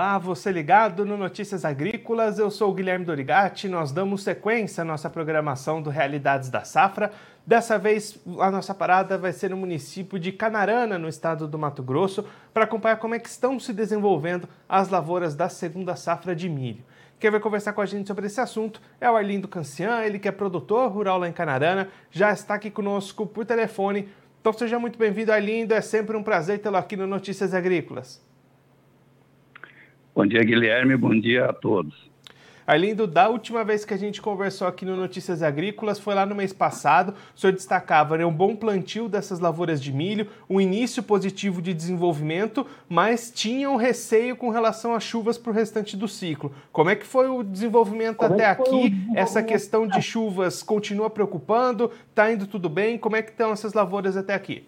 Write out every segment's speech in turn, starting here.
Olá, você ligado no Notícias Agrícolas, eu sou o Guilherme Dorigati, nós damos sequência à nossa programação do Realidades da Safra. Dessa vez, a nossa parada vai ser no município de Canarana, no estado do Mato Grosso, para acompanhar como é que estão se desenvolvendo as lavouras da segunda safra de milho. Quem vai conversar com a gente sobre esse assunto é o Arlindo Cancian, ele que é produtor rural lá em Canarana, já está aqui conosco por telefone. Então seja muito bem-vindo, Arlindo, é sempre um prazer tê-lo aqui no Notícias Agrícolas. Bom dia, Guilherme. Bom dia a todos. Arlindo, da última vez que a gente conversou aqui no Notícias Agrícolas, foi lá no mês passado, o senhor destacava né, um bom plantio dessas lavouras de milho, um início positivo de desenvolvimento, mas tinha um receio com relação às chuvas para o restante do ciclo. Como é que foi o desenvolvimento Como é até aqui? Desenvolvimento? Essa questão de chuvas continua preocupando? Está indo tudo bem? Como é que estão essas lavouras até aqui?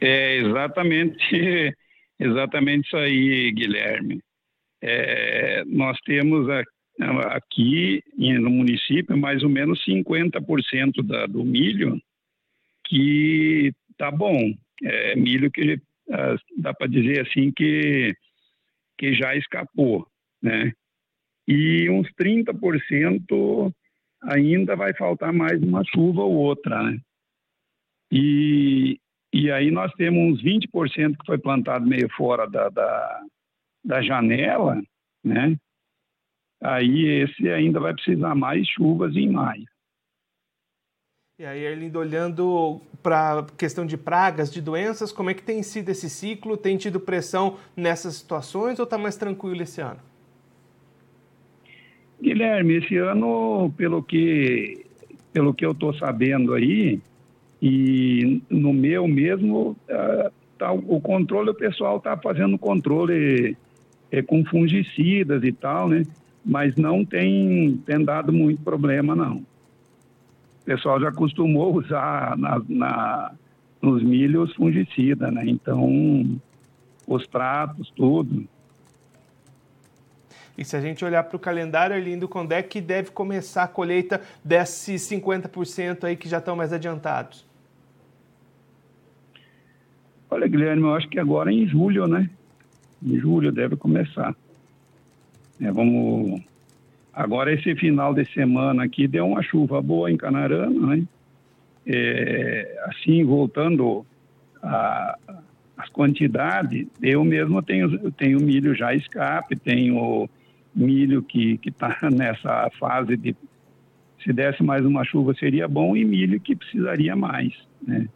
É exatamente Exatamente isso aí, Guilherme. É, nós temos aqui no município mais ou menos 50% da, do milho que tá bom. É milho que dá para dizer assim que, que já escapou, né? E uns 30% ainda vai faltar mais uma chuva ou outra, né? E, e aí nós temos uns 20% que foi plantado meio fora da, da, da janela, né? Aí esse ainda vai precisar mais chuvas em maio. E aí, Erlindo, olhando para a questão de pragas, de doenças, como é que tem sido esse ciclo? Tem tido pressão nessas situações ou está mais tranquilo esse ano? Guilherme, esse ano, pelo que, pelo que eu estou sabendo aí, e no meu mesmo, uh, tá, o controle, o pessoal está fazendo controle é, com fungicidas e tal, né? Mas não tem, tem dado muito problema, não. O pessoal já acostumou usar na, na, nos milhos fungicida, né? Então, os tratos, tudo. E se a gente olhar para o calendário, Arlindo, quando é que deve começar a colheita desses 50% aí que já estão mais adiantados? Olha, Guilherme, eu acho que agora é em julho, né? Em julho deve começar. É, vamos. Agora, esse final de semana aqui deu uma chuva boa em Canarana, né? É, assim, voltando às quantidades, eu mesmo tenho, eu tenho milho já escape, tenho milho que está nessa fase de se desse mais uma chuva seria bom e milho que precisaria mais, né?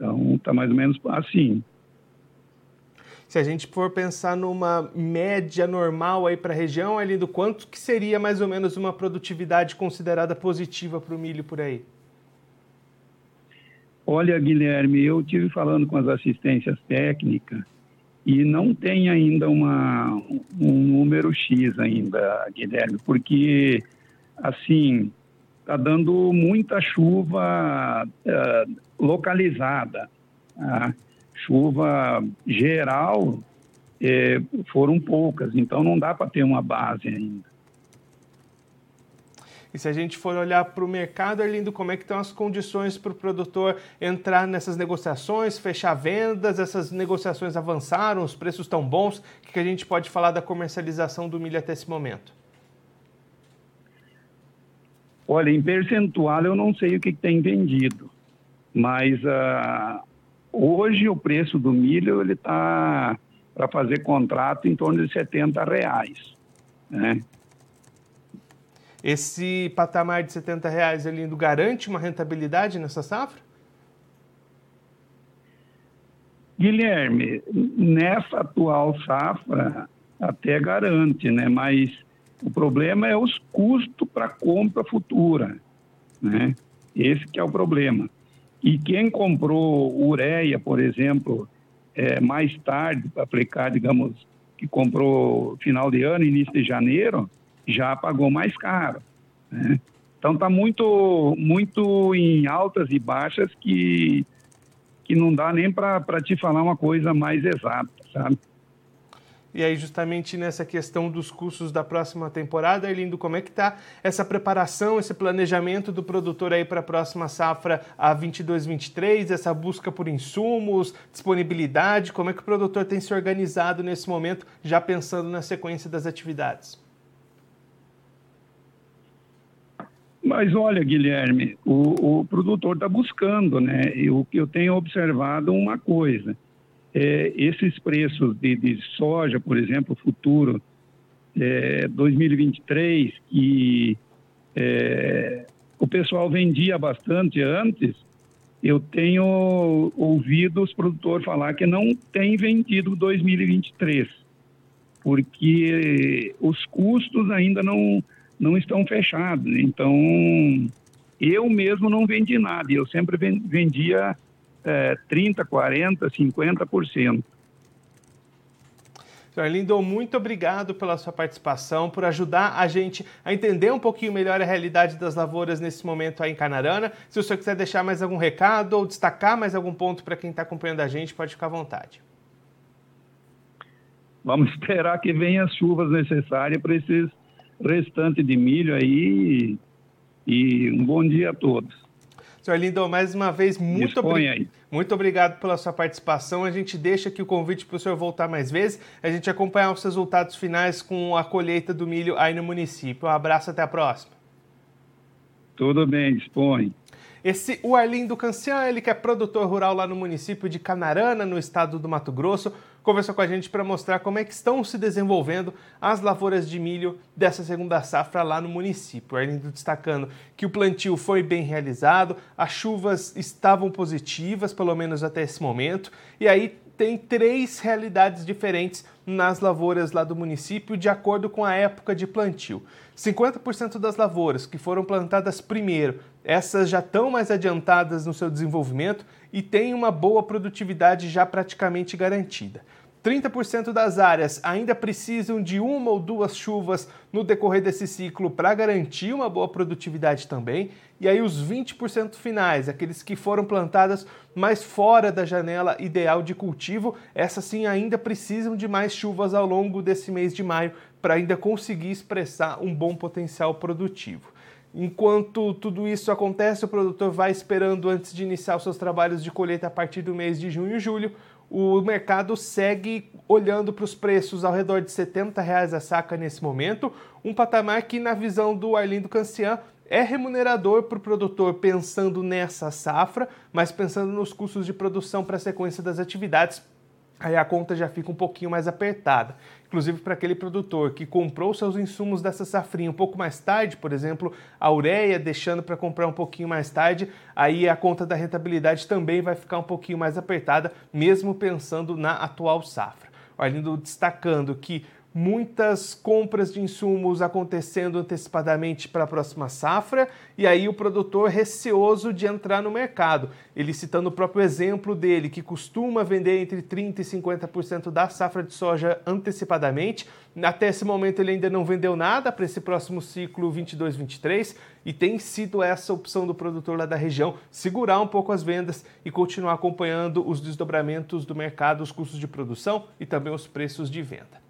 Então, está mais ou menos assim. Se a gente for pensar numa média normal aí para a região, ali do quanto que seria mais ou menos uma produtividade considerada positiva para o milho por aí? Olha, Guilherme, eu tive falando com as assistências técnicas e não tem ainda uma, um número X ainda, Guilherme, porque assim está dando muita chuva uh, localizada. A chuva geral eh, foram poucas, então não dá para ter uma base ainda. E se a gente for olhar para o mercado, Arlindo, como é que estão as condições para o produtor entrar nessas negociações, fechar vendas? Essas negociações avançaram, os preços estão bons? O que a gente pode falar da comercialização do milho até esse momento? Olha, em percentual eu não sei o que tem vendido, mas uh, hoje o preço do milho ele está para fazer contrato em torno de 70 reais, né? Esse patamar de 70 reais ele garante uma rentabilidade nessa safra? Guilherme, nessa atual safra até garante, né? Mas o problema é os custos para compra futura, né? Esse que é o problema. E quem comprou ureia, por exemplo, é, mais tarde para aplicar, digamos, que comprou final de ano, início de janeiro, já pagou mais caro. Né? Então está muito, muito em altas e baixas que, que não dá nem para te falar uma coisa mais exata, sabe? E aí, justamente nessa questão dos custos da próxima temporada, Arlindo, como é que está essa preparação, esse planejamento do produtor aí para a próxima safra a 22-23, essa busca por insumos, disponibilidade, como é que o produtor tem se organizado nesse momento, já pensando na sequência das atividades? Mas olha, Guilherme, o, o produtor está buscando, né? O que eu tenho observado uma coisa é, esses preços de, de, soja, por exemplo, futuro é, 2023, que é, o pessoal vendia bastante antes, eu tenho ouvido os produtores falar que não tem vendido 2023, porque os custos ainda não, não estão fechados. Então, eu mesmo não vendi nada, eu sempre vendia é, 30%, 40%, 50%. Senhor Lindo, muito obrigado pela sua participação, por ajudar a gente a entender um pouquinho melhor a realidade das lavouras nesse momento aí em Canarana. Se o senhor quiser deixar mais algum recado ou destacar mais algum ponto para quem está acompanhando a gente, pode ficar à vontade. Vamos esperar que venham as chuvas necessárias para esses restantes de milho aí e um bom dia a todos. Senhor Lindo, mais uma vez, muito, obri... muito obrigado pela sua participação. A gente deixa aqui o convite para o senhor voltar mais vezes, a gente acompanhar os resultados finais com a colheita do milho aí no município. Um abraço, até a próxima. Tudo bem, dispõe. Esse o Arlindo Cancian, ele que é produtor rural lá no município de Canarana, no estado do Mato Grosso, conversou com a gente para mostrar como é que estão se desenvolvendo as lavouras de milho dessa segunda safra lá no município. O Arlindo destacando que o plantio foi bem realizado, as chuvas estavam positivas, pelo menos até esse momento, e aí tem três realidades diferentes nas lavouras lá do município, de acordo com a época de plantio. 50% das lavouras que foram plantadas primeiro, essas já estão mais adiantadas no seu desenvolvimento e têm uma boa produtividade já praticamente garantida. 30% das áreas ainda precisam de uma ou duas chuvas no decorrer desse ciclo para garantir uma boa produtividade também. E aí os 20% finais, aqueles que foram plantadas mais fora da janela ideal de cultivo, essas sim ainda precisam de mais chuvas ao longo desse mês de maio para ainda conseguir expressar um bom potencial produtivo. Enquanto tudo isso acontece, o produtor vai esperando antes de iniciar os seus trabalhos de colheita a partir do mês de junho e julho o mercado segue olhando para os preços ao redor de 70 reais a saca nesse momento, um patamar que, na visão do Arlindo Cancian, é remunerador para o produtor pensando nessa safra, mas pensando nos custos de produção para a sequência das atividades, aí a conta já fica um pouquinho mais apertada inclusive para aquele produtor que comprou seus insumos dessa safrinha um pouco mais tarde, por exemplo, a ureia deixando para comprar um pouquinho mais tarde, aí a conta da rentabilidade também vai ficar um pouquinho mais apertada, mesmo pensando na atual safra. O Arlindo destacando que muitas compras de insumos acontecendo antecipadamente para a próxima safra e aí o produtor receoso de entrar no mercado. Ele citando o próprio exemplo dele, que costuma vender entre 30% e 50% da safra de soja antecipadamente. Até esse momento ele ainda não vendeu nada para esse próximo ciclo 22-23 e tem sido essa opção do produtor lá da região segurar um pouco as vendas e continuar acompanhando os desdobramentos do mercado, os custos de produção e também os preços de venda.